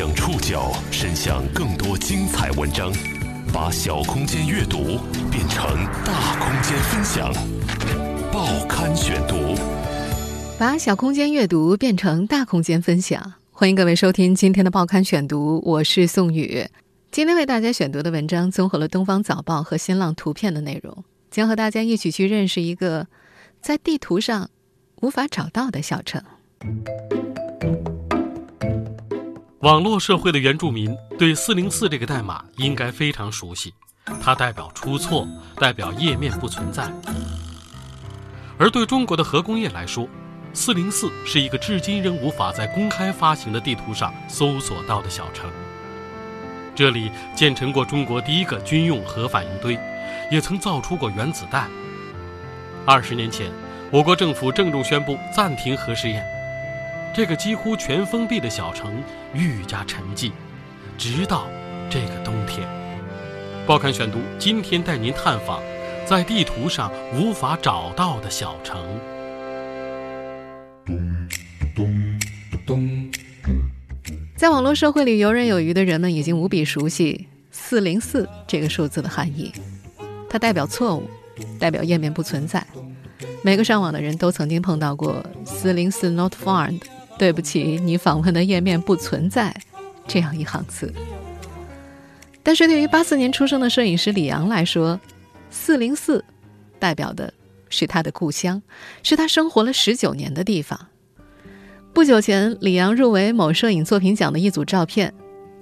将触角伸向更多精彩文章，把小空间阅读变成大空间分享。报刊选读，把小空间阅读变成大空间分享。欢迎各位收听今天的报刊选读，我是宋宇。今天为大家选读的文章综合了《东方早报》和新浪图片的内容，将和大家一起去认识一个在地图上无法找到的小城。网络社会的原住民对四零四这个代码应该非常熟悉，它代表出错，代表页面不存在。而对中国的核工业来说，四零四是一个至今仍无法在公开发行的地图上搜索到的小城。这里建成过中国第一个军用核反应堆，也曾造出过原子弹。二十年前，我国政府郑重宣布暂停核试验。这个几乎全封闭的小城愈加沉寂，直到这个冬天。报刊选读今天带您探访在地图上无法找到的小城。咚咚咚在网络社会里游刃有余的人们已经无比熟悉“四零四”这个数字的含义，它代表错误，代表页面不存在。每个上网的人都曾经碰到过“四零四 not found”。对不起，你访问的页面不存在这样一行字。但是对于八四年出生的摄影师李阳来说，四零四代表的是他的故乡，是他生活了十九年的地方。不久前，李阳入围某摄影作品奖的一组照片，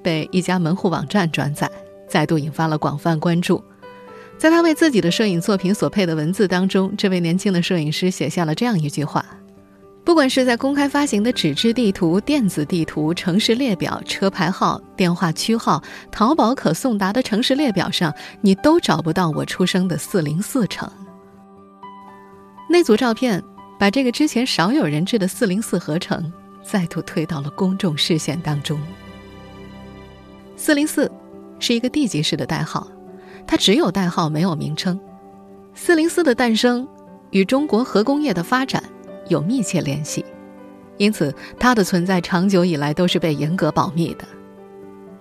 被一家门户网站转载，再度引发了广泛关注。在他为自己的摄影作品所配的文字当中，这位年轻的摄影师写下了这样一句话。不管是在公开发行的纸质地图、电子地图、城市列表、车牌号、电话区号、淘宝可送达的城市列表上，你都找不到我出生的四零四城。那组照片把这个之前少有人知的四零四合成再度推到了公众视线当中。四零四是一个地级市的代号，它只有代号没有名称。四零四的诞生与中国核工业的发展。有密切联系，因此它的存在长久以来都是被严格保密的。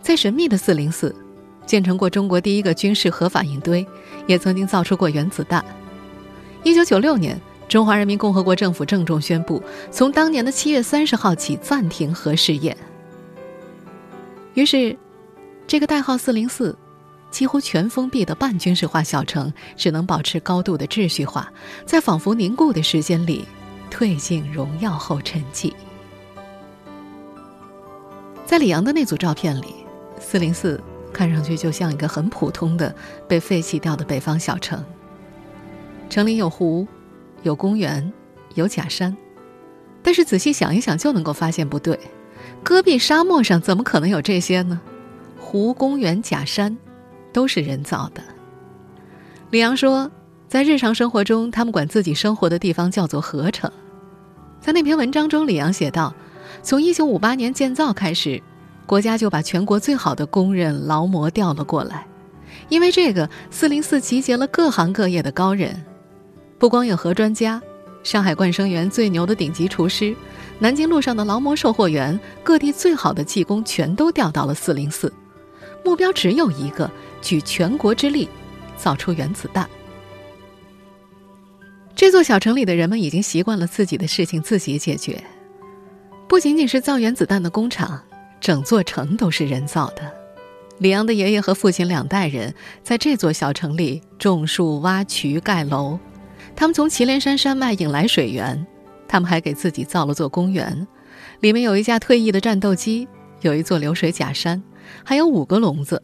在神秘的四零四，建成过中国第一个军事核反应堆，也曾经造出过原子弹。一九九六年，中华人民共和国政府郑重宣布，从当年的七月三十号起暂停核试验。于是，这个代号四零四，几乎全封闭的半军事化小城，只能保持高度的秩序化，在仿佛凝固的时间里。褪尽荣耀后沉寂。在李阳的那组照片里，四零四看上去就像一个很普通的被废弃掉的北方小城。城里有湖，有公园，有假山，但是仔细想一想就能够发现不对。戈壁沙漠上怎么可能有这些呢？湖、公园、假山，都是人造的。李阳说。在日常生活中，他们管自己生活的地方叫做“合成”。在那篇文章中，李阳写道：“从1958年建造开始，国家就把全国最好的工人、劳模调了过来。因为这个，404集结了各行各业的高人，不光有核专家，上海冠生园最牛的顶级厨师，南京路上的劳模售货员，各地最好的技工，全都调到了404。目标只有一个：举全国之力，造出原子弹。”这座小城里的人们已经习惯了自己的事情自己解决，不仅仅是造原子弹的工厂，整座城都是人造的。李阳的爷爷和父亲两代人在这座小城里种树、挖渠、盖楼，他们从祁连山山脉引来水源，他们还给自己造了座公园，里面有一架退役的战斗机，有一座流水假山，还有五个笼子，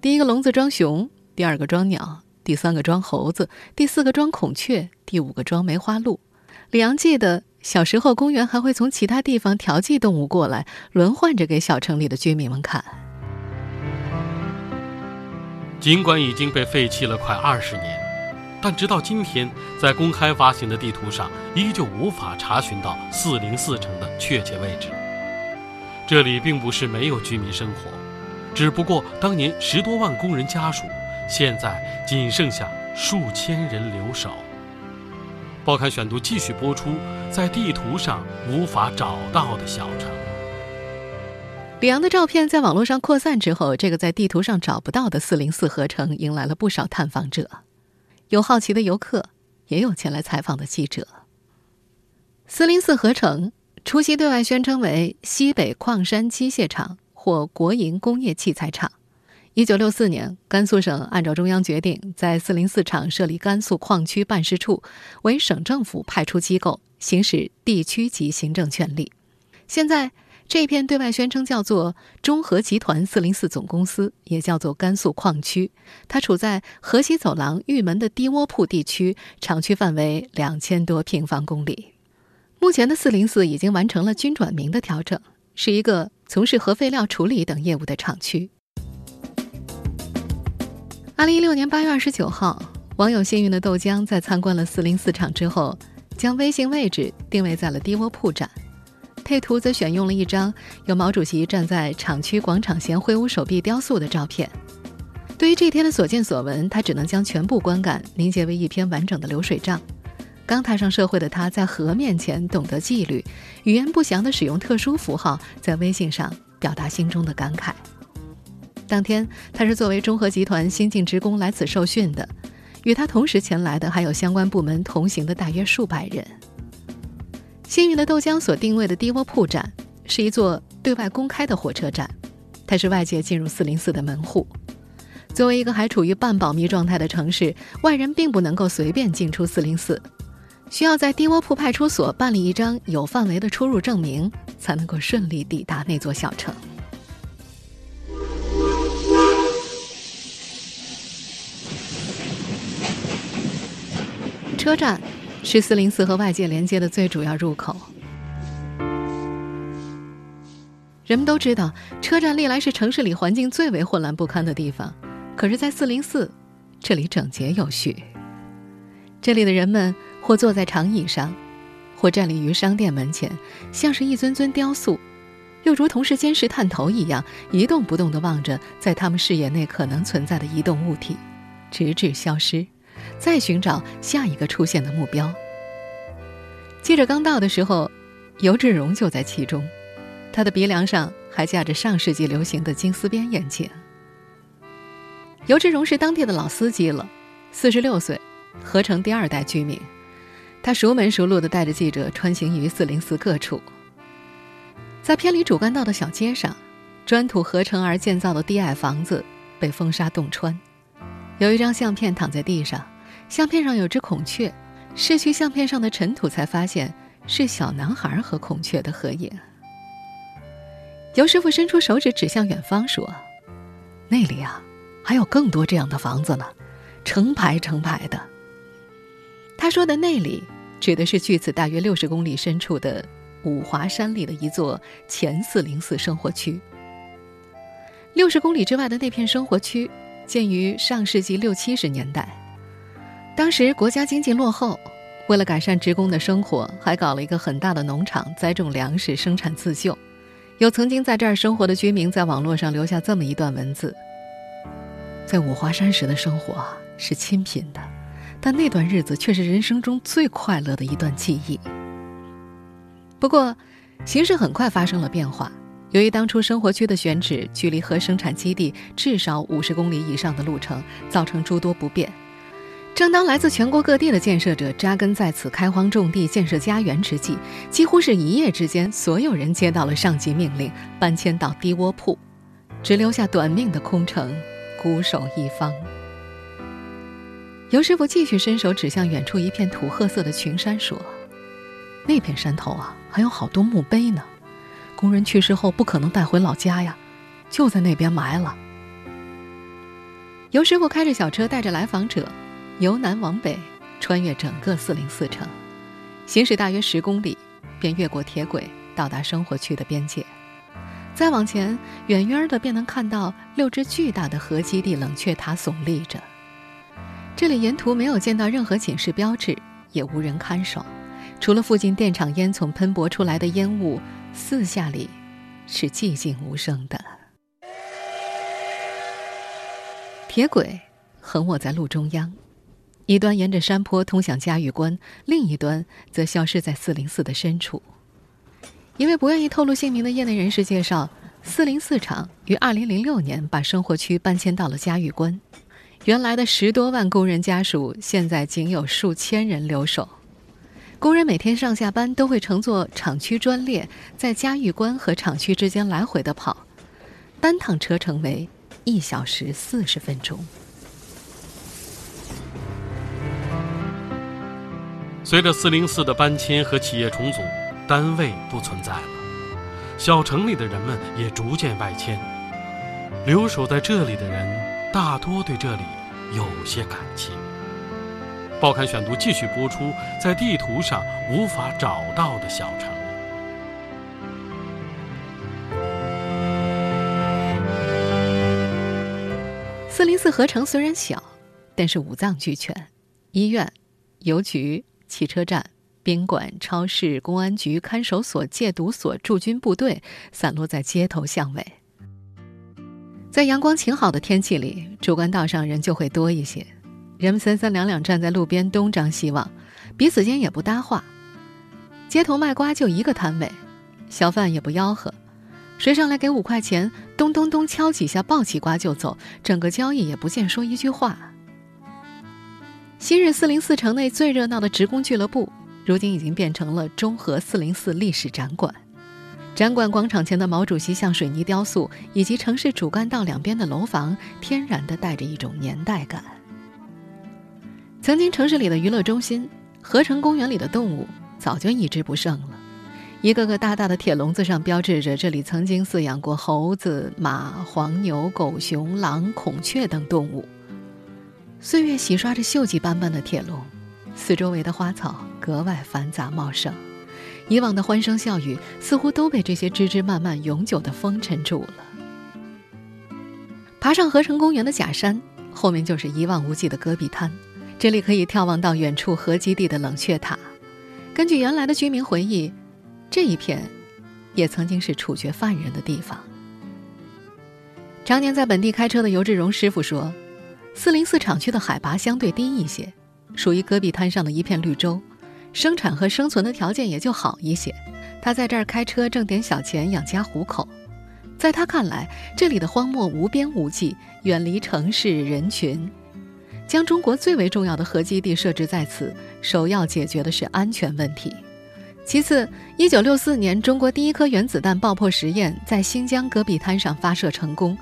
第一个笼子装熊，第二个装鸟。第三个装猴子，第四个装孔雀，第五个装梅花鹿。李阳记得小时候，公园还会从其他地方调剂动物过来，轮换着给小城里的居民们看。尽管已经被废弃了快二十年，但直到今天，在公开发行的地图上，依旧无法查询到四零四城的确切位置。这里并不是没有居民生活，只不过当年十多万工人家属。现在仅剩下数千人留守。报刊选读继续播出，在地图上无法找到的小城。李阳的照片在网络上扩散之后，这个在地图上找不到的四零四合成迎来了不少探访者，有好奇的游客，也有前来采访的记者。四零四合成初期对外宣称为西北矿山机械厂或国营工业器材厂。一九六四年，甘肃省按照中央决定，在四零四厂设立甘肃矿区办事处，为省政府派出机构，行使地区级行政权力。现在。这片对外宣称叫做中核集团四零四总公司，也叫做甘肃矿区。它处在河西走廊玉门的低窝铺地区，厂区范围两千多平方公里。目前的四零四已经完成了军转民的调整，是一个从事核废料处理等业务的厂区。二零一六年八月二十九号，网友幸运的豆浆在参观了四零四厂之后，将微信位置定位在了低窝铺站。配图则选用了一张有毛主席站在厂区广场前挥舞手臂雕塑的照片。对于这天的所见所闻，他只能将全部观感凝结为一篇完整的流水账。刚踏上社会的他，在河面前懂得纪律，语言不详地使用特殊符号，在微信上表达心中的感慨。当天，他是作为中核集团新进职工来此受训的，与他同时前来的还有相关部门同行的大约数百人。幸运的豆浆所定位的低窝铺站是一座对外公开的火车站，它是外界进入四零四的门户。作为一个还处于半保密状态的城市，外人并不能够随便进出四零四，需要在低窝铺派出所办理一张有范围的出入证明，才能够顺利抵达那座小城。车站。是四零四和外界连接的最主要入口。人们都知道，车站历来是城市里环境最为混乱不堪的地方。可是，在四零四，这里整洁有序。这里的人们或坐在长椅上，或站立于商店门前，像是一尊尊雕塑，又如同是监视探头一样，一动不动地望着在他们视野内可能存在的移动物体，直至消失。再寻找下一个出现的目标。记者刚到的时候，尤志荣就在其中，他的鼻梁上还架着上世纪流行的金丝边眼镜。尤志荣是当地的老司机了，四十六岁，合成第二代居民。他熟门熟路的带着记者穿行于四零四各处。在偏离主干道的小街上，砖土合成而建造的低矮房子被风沙洞穿，有一张相片躺在地上。相片上有只孔雀，拭去相片上的尘土，才发现是小男孩和孔雀的合影。尤师傅伸出手指指向远方，说：“那里啊，还有更多这样的房子呢，成排成排的。”他说的“那里”指的是距此大约六十公里深处的五华山里的一座前四零四生活区。六十公里之外的那片生活区，建于上世纪六七十年代。当时国家经济落后，为了改善职工的生活，还搞了一个很大的农场，栽种粮食，生产自救。有曾经在这儿生活的居民在网络上留下这么一段文字：在五华山时的生活是清贫的，但那段日子却是人生中最快乐的一段记忆。不过，形势很快发生了变化。由于当初生活区的选址距离核生产基地至少五十公里以上的路程，造成诸多不便。正当来自全国各地的建设者扎根在此开荒种地、建设家园之际，几乎是一夜之间，所有人接到了上级命令，搬迁到低窝铺，只留下短命的空城，孤守一方。尤师傅继续伸手指向远处一片土褐色的群山，说：“那片山头啊，还有好多墓碑呢，工人去世后不可能带回老家呀，就在那边埋了。”尤师傅开着小车，带着来访者。由南往北，穿越整个四零四城，行驶大约十公里，便越过铁轨，到达生活区的边界。再往前，远远的便能看到六只巨大的核基地冷却塔耸立着。这里沿途没有见到任何警示标志，也无人看守，除了附近电厂烟囱喷薄出来的烟雾，四下里是寂静无声的。铁轨横卧在路中央。一端沿着山坡通向嘉峪关，另一端则消失在四零四的深处。一位不愿意透露姓名的业内人士介绍，四零四厂于二零零六年把生活区搬迁到了嘉峪关，原来的十多万工人家属现在仅有数千人留守。工人每天上下班都会乘坐厂区专列，在嘉峪关和厂区之间来回的跑，单趟车程为一小时四十分钟。随着四零四的搬迁和企业重组，单位不存在了。小城里的人们也逐渐外迁，留守在这里的人大多对这里有些感情。报刊选读继续播出，在地图上无法找到的小城。四零四合成虽然小，但是五脏俱全：医院、邮局、汽车站。宾馆、超市、公安局、看守所、戒毒所、驻军部队散落在街头巷尾。在阳光晴好的天气里，主干道上人就会多一些，人们三三两两站在路边东张西望，彼此间也不搭话。街头卖瓜就一个摊位，小贩也不吆喝，谁上来给五块钱，咚咚咚敲几下，抱起瓜就走，整个交易也不见说一句话。昔日四零四城内最热闹的职工俱乐部。如今已经变成了中和四零四历史展馆，展馆广场前的毛主席像水泥雕塑，以及城市主干道两边的楼房，天然的带着一种年代感。曾经城市里的娱乐中心，合成公园里的动物早就一只不剩了，一个个大大的铁笼子上标志着这里曾经饲养过猴子、马、黄牛、狗熊、狼、孔雀等动物。岁月洗刷着锈迹斑斑的铁笼。四周围的花草格外繁杂茂盛，以往的欢声笑语似乎都被这些枝枝蔓蔓永久地封尘住了。爬上合成公园的假山，后面就是一望无际的戈壁滩，这里可以眺望到远处核基地的冷却塔。根据原来的居民回忆，这一片也曾经是处决犯人的地方。常年在本地开车的尤志荣师傅说，四零四厂区的海拔相对低一些。属于戈壁滩上的一片绿洲，生产和生存的条件也就好一些。他在这儿开车挣点小钱养家糊口。在他看来，这里的荒漠无边无际，远离城市人群。将中国最为重要的核基地设置在此，首要解决的是安全问题。其次，一九六四年，中国第一颗原子弹爆破实验在新疆戈壁滩上发射成功，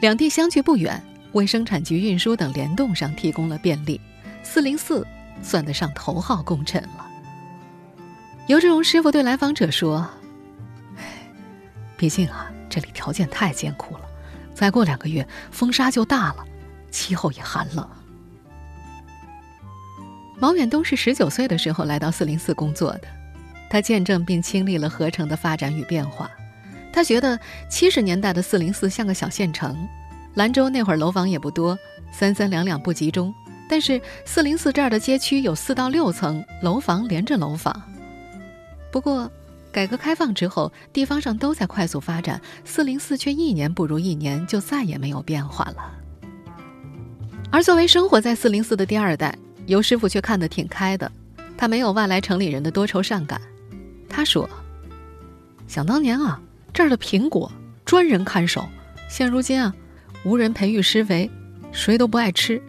两地相距不远，为生产局运输等联动上提供了便利。四零四算得上头号功臣了。尤志荣师傅对来访者说：“毕竟啊，这里条件太艰苦了，再过两个月风沙就大了，气候也寒冷。”毛远东是十九岁的时候来到四零四工作的，他见证并亲历了合成的发展与变化。他觉得七十年代的四零四像个小县城，兰州那会儿楼房也不多，三三两两不集中。但是四零四这儿的街区有四到六层楼房连着楼房。不过，改革开放之后，地方上都在快速发展，四零四却一年不如一年，就再也没有变化了。而作为生活在四零四的第二代，尤师傅却看得挺开的，他没有外来城里人的多愁善感。他说：“想当年啊，这儿的苹果专人看守，现如今啊，无人培育施肥，谁都不爱吃。”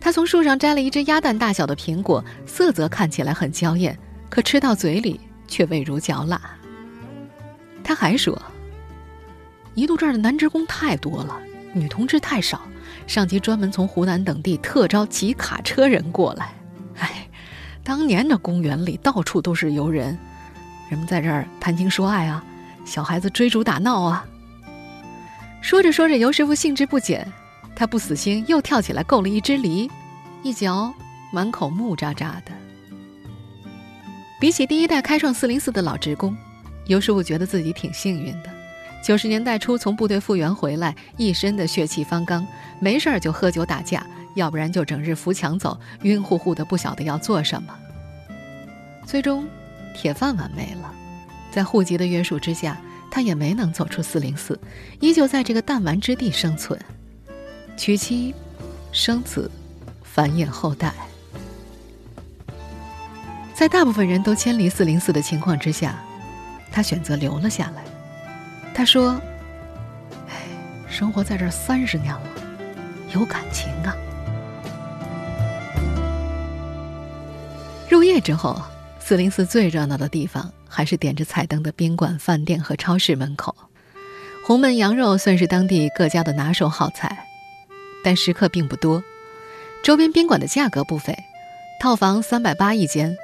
他从树上摘了一只鸭蛋大小的苹果，色泽看起来很娇艳，可吃到嘴里却味如嚼蜡。他还说：“一度这儿的男职工太多了，女同志太少，上级专门从湖南等地特招几卡车人过来。哎，当年的公园里到处都是游人，人们在这儿谈情说爱啊，小孩子追逐打闹啊。”说着说着，尤师傅兴致不减。他不死心，又跳起来够了一只梨，一嚼满口木渣渣的。比起第一代开创四零四的老职工，尤师傅觉得自己挺幸运的。九十年代初从部队复员回来，一身的血气方刚，没事儿就喝酒打架，要不然就整日扶墙走，晕乎乎的不晓得要做什么。最终，铁饭碗没了，在户籍的约束之下，他也没能走出四零四，依旧在这个弹丸之地生存。娶妻，生子，繁衍后代。在大部分人都迁离四零四的情况之下，他选择留了下来。他说：“哎，生活在这三十年了，有感情啊。”入夜之后，四零四最热闹的地方还是点着彩灯的宾馆、饭店和超市门口。红焖羊肉算是当地各家的拿手好菜，但食客并不多。周边宾馆的价格不菲，套房三百八一间，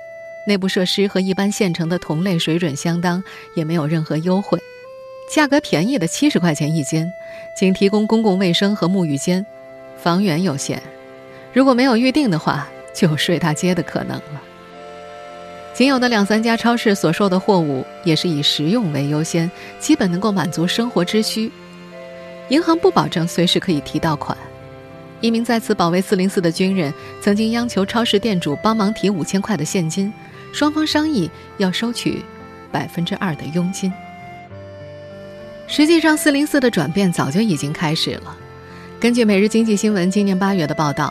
内部设施和一般县城的同类水准相当，也没有任何优惠。价格便宜的七十块钱一间，仅提供公共卫生和沐浴间，房源有限，如果没有预定的话，就有睡大街的可能了。仅有的两三家超市所售的货物也是以实用为优先，基本能够满足生活之需。银行不保证随时可以提到款。一名在此保卫404的军人曾经央求超市店主帮忙提五千块的现金，双方商议要收取百分之二的佣金。实际上，404的转变早就已经开始了。根据《每日经济新闻》今年八月的报道，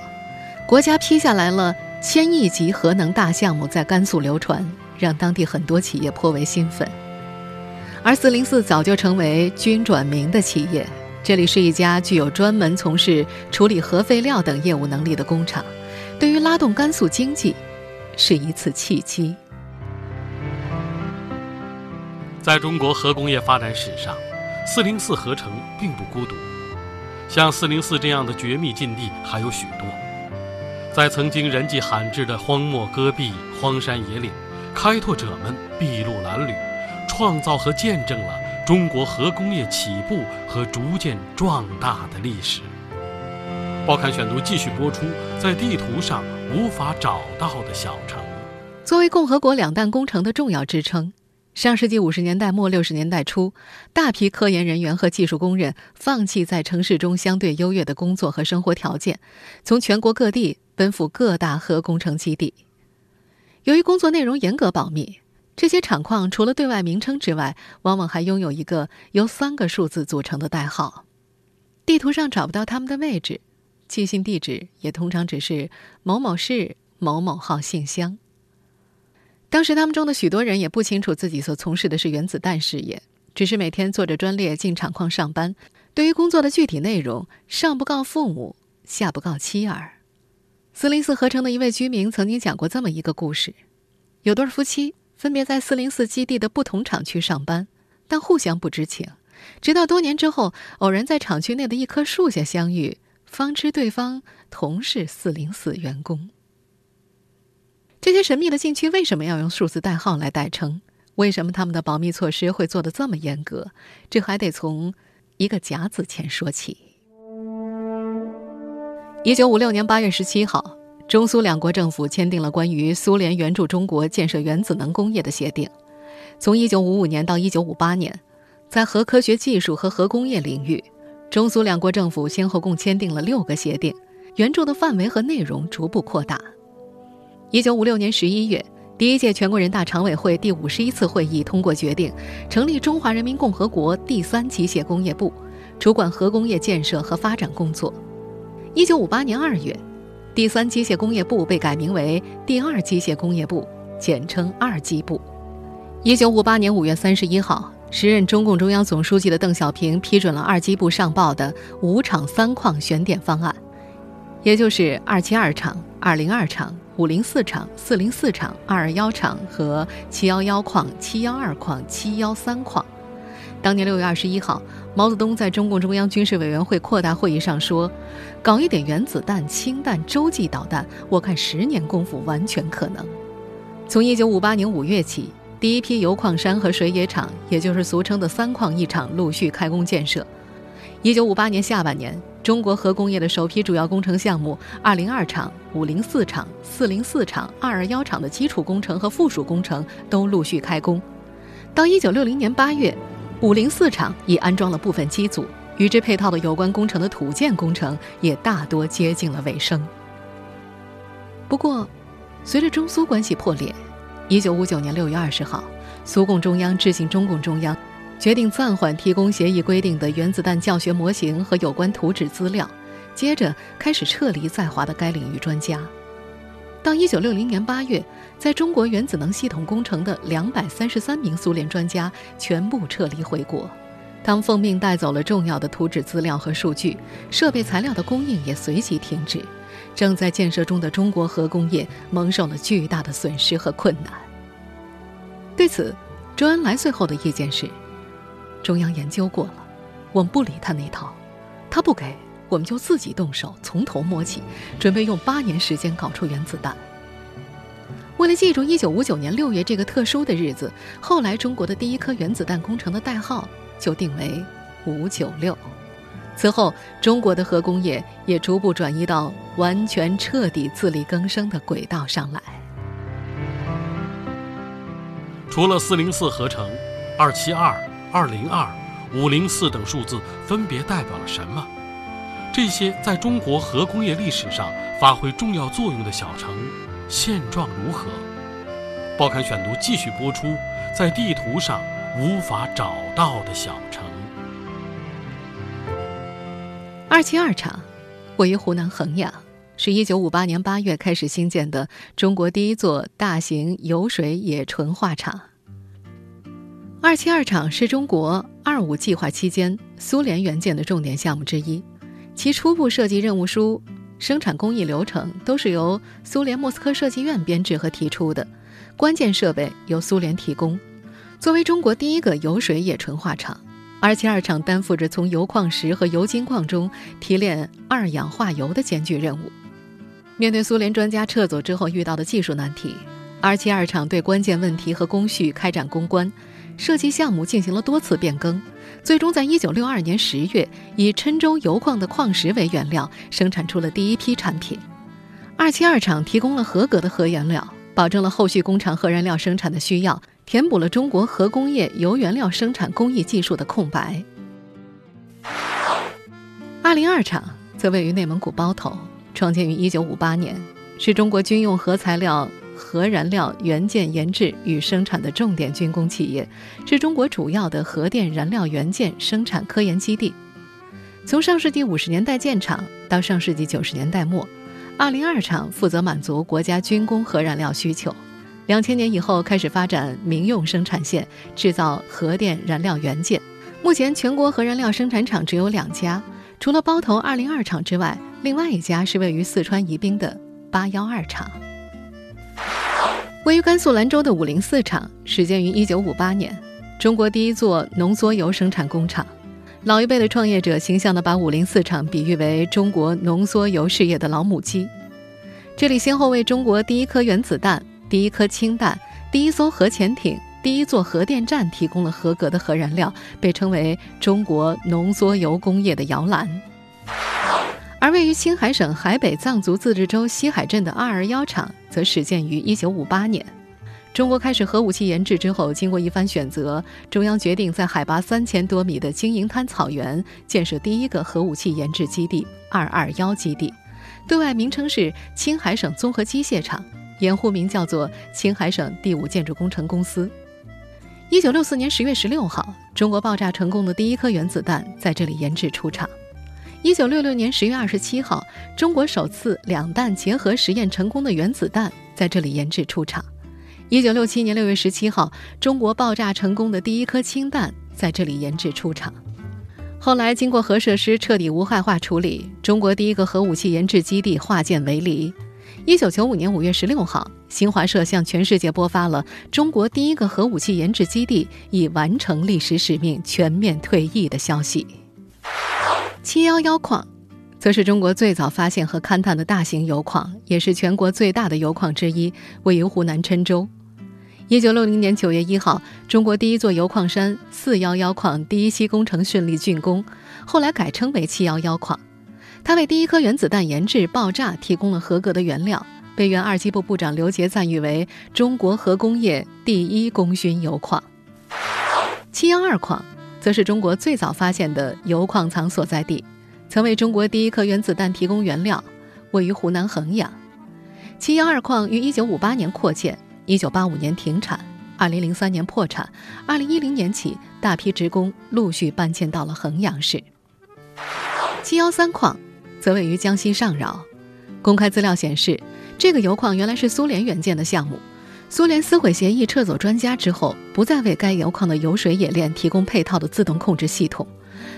国家批下来了。千亿级核能大项目在甘肃流传，让当地很多企业颇为兴奋。而四零四早就成为军转民的企业，这里是一家具有专门从事处理核废料等业务能力的工厂，对于拉动甘肃经济，是一次契机。在中国核工业发展史上，四零四合成并不孤独，像四零四这样的绝密禁地还有许多。在曾经人迹罕至的荒漠戈壁、荒山野岭，开拓者们筚路蓝缕，创造和见证了中国核工业起步和逐渐壮大的历史。报刊选读继续播出，在地图上无法找到的小城。作为共和国两弹工程的重要支撑，上世纪五十年代末六十年代初，大批科研人员和技术工人放弃在城市中相对优越的工作和生活条件，从全国各地。奔赴各大核工程基地。由于工作内容严格保密，这些厂矿除了对外名称之外，往往还拥有一个由三个数字组成的代号。地图上找不到他们的位置，寄信地址也通常只是某某市某某号信箱。当时他们中的许多人也不清楚自己所从事的是原子弹事业，只是每天坐着专列进厂矿上班。对于工作的具体内容，上不告父母，下不告妻儿。四零四合成的一位居民曾经讲过这么一个故事：有对夫妻分别在四零四基地的不同厂区上班，但互相不知情。直到多年之后，偶然在厂区内的一棵树下相遇，方知对方同是四零四员工。这些神秘的禁区为什么要用数字代号来代称？为什么他们的保密措施会做得这么严格？这还得从一个甲子前说起。一九五六年八月十七号，中苏两国政府签订了关于苏联援助中国建设原子能工业的协定。从一九五五年到一九五八年，在核科学技术和核工业领域，中苏两国政府先后共签订了六个协定，援助的范围和内容逐步扩大。一九五六年十一月，第一届全国人大常委会第五十一次会议通过决定，成立中华人民共和国第三机械工业部，主管核工业建设和发展工作。一九五八年二月，第三机械工业部被改名为第二机械工业部，简称二机部。一九五八年五月三十一号，时任中共中央总书记的邓小平批准了二机部上报的五厂三矿选点方案，也就是二七二厂、二零二厂、五零四厂、四零四厂、二二幺厂和七幺幺矿、七幺二矿、七幺三矿。当年六月二十一号，毛泽东在中共中央军事委员会扩大会议上说：“搞一点原子弹、氢弹、洲际导弹，我看十年功夫完全可能。”从一九五八年五月起，第一批铀矿山和水冶厂，也就是俗称的“三矿一厂”，陆续开工建设。一九五八年下半年，中国核工业的首批主要工程项目——二零二厂、五零四厂、四零四厂、二二幺厂的基础工程和附属工程都陆续开工。到一九六零年八月。五零四厂已安装了部分机组，与之配套的有关工程的土建工程也大多接近了尾声。不过，随着中苏关系破裂，一九五九年六月二十号，苏共中央致信中共中央，决定暂缓提供协议规定的原子弹教学模型和有关图纸资料，接着开始撤离在华的该领域专家。到一九六零年八月。在中国原子能系统工程的两百三十三名苏联专家全部撤离回国，他当奉命带走了重要的图纸资料和数据，设备材料的供应也随即停止。正在建设中的中国核工业蒙受了巨大的损失和困难。对此，周恩来最后的意见是：中央研究过了，我们不理他那套，他不给，我们就自己动手，从头摸起，准备用八年时间搞出原子弹。为了记住1959年6月这个特殊的日子，后来中国的第一颗原子弹工程的代号就定为“五九六”。此后，中国的核工业也逐步转移到完全彻底自力更生的轨道上来。除了404合成，272、202、504等数字分别代表了什么？这些在中国核工业历史上发挥重要作用的小城。现状如何？报刊选读继续播出。在地图上无法找到的小城。二七二厂位于湖南衡阳，是一九五八年八月开始兴建的中国第一座大型油水冶纯化厂。二七二厂是中国二五计划期间苏联援建的重点项目之一，其初步设计任务书。生产工艺流程都是由苏联莫斯科设计院编制和提出的，关键设备由苏联提供。作为中国第一个油水冶纯化厂，二七二厂担负着从铀矿石和铀金矿中提炼二氧化铀的艰巨任务。面对苏联专家撤走之后遇到的技术难题，二七二厂对关键问题和工序开展攻关，设计项目进行了多次变更。最终，在一九六二年十月，以郴州铀矿的矿石为原料，生产出了第一批产品。二七二厂提供了合格的核原料，保证了后续工厂核燃料生产的需要，填补了中国核工业铀原料生产工艺技术的空白。二零二厂则位于内蒙古包头，创建于一九五八年，是中国军用核材料。核燃料元件研制与生产的重点军工企业，是中国主要的核电燃料元件生产科研基地。从上世纪五十年代建厂到上世纪九十年代末，二零二厂负责满足国家军工核燃料需求。两千年以后开始发展民用生产线，制造核电燃料元件。目前全国核燃料生产厂只有两家，除了包头二零二厂之外，另外一家是位于四川宜宾的八幺二厂。位于甘肃兰州的五零四厂始建于一九五八年，中国第一座浓缩铀生产工厂。老一辈的创业者形象地把五零四厂比喻为中国浓缩铀事业的老母鸡。这里先后为中国第一颗原子弹、第一颗氢弹、第一艘核潜艇、第一座核电站提供了合格的核燃料，被称为中国浓缩铀工业的摇篮。而位于青海省海北藏族自治州西海镇的二二幺厂，则始建于一九五八年。中国开始核武器研制之后，经过一番选择，中央决定在海拔三千多米的金银滩草原建设第一个核武器研制基地——二二幺基地，对外名称是青海省综合机械厂，掩护名叫做青海省第五建筑工程公司。一九六四年十月十六号，中国爆炸成功的第一颗原子弹在这里研制出厂。一九六六年十月二十七号，中国首次两弹结合实验成功的原子弹在这里研制出厂。一九六七年六月十七号，中国爆炸成功的第一颗氢弹在这里研制出厂。后来，经过核设施彻底无害化处理，中国第一个核武器研制基地化建为离。一九九五年五月十六号，新华社向全世界播发了中国第一个核武器研制基地已完成历史使命、全面退役的消息。七幺幺矿，则是中国最早发现和勘探的大型油矿，也是全国最大的油矿之一，位于湖南郴州。一九六零年九月一号，中国第一座油矿山四幺幺矿第一期工程顺利竣工，后来改称为七幺幺矿。它为第一颗原子弹研制爆炸提供了合格的原料，被原二机部部长刘杰赞誉为中国核工业第一功勋油矿。七幺二矿。则是中国最早发现的铀矿藏所在地，曾为中国第一颗原子弹提供原料，位于湖南衡阳。七幺二矿于一九五八年扩建，一九八五年停产，二零零三年破产，二零一零年起，大批职工陆续搬迁到了衡阳市。七幺三矿则位于江西上饶，公开资料显示，这个铀矿原来是苏联援建的项目。苏联撕毁协议，撤走专家之后，不再为该窑矿的油水冶炼提供配套的自动控制系统。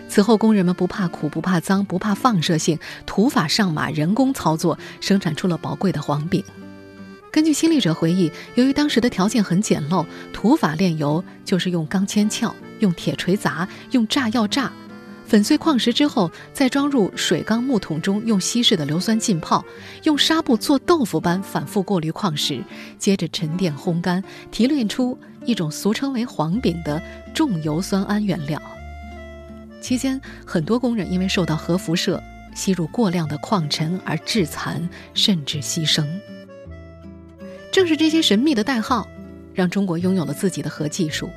此后，工人们不怕苦、不怕脏、不怕放射性，土法上马，人工操作，生产出了宝贵的黄饼。根据亲历者回忆，由于当时的条件很简陋，土法炼油就是用钢钎撬、用铁锤砸、用炸药炸。粉碎矿石之后，再装入水缸木桶中，用稀释的硫酸浸泡，用纱布做豆腐般反复过滤矿石，接着沉淀烘干，提炼出一种俗称为黄饼的重油酸铵原料。期间，很多工人因为受到核辐射、吸入过量的矿尘而致残，甚至牺牲。正是这些神秘的代号，让中国拥有了自己的核技术，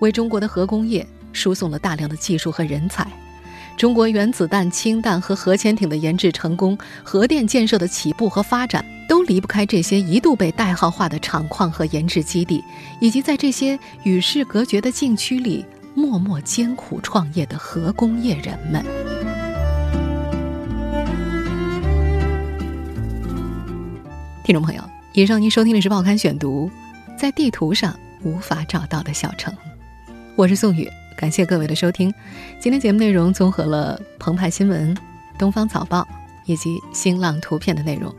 为中国的核工业输送了大量的技术和人才。中国原子弹、氢弹和核潜艇的研制成功，核电建设的起步和发展，都离不开这些一度被代号化的厂矿和研制基地，以及在这些与世隔绝的禁区里默默艰苦创业的核工业人们。听众朋友，以上您收听的是《报刊选读》，在地图上无法找到的小城，我是宋宇。感谢各位的收听，今天节目内容综合了澎湃新闻、东方早报以及新浪图片的内容。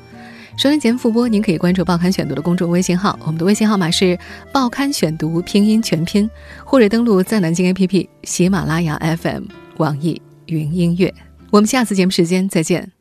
收听节目复播，您可以关注“报刊选读”的公众微信号，我们的微信号码是“报刊选读”拼音全拼，或者登录在南京 APP、喜马拉雅 FM、网易云音乐。我们下次节目时间再见。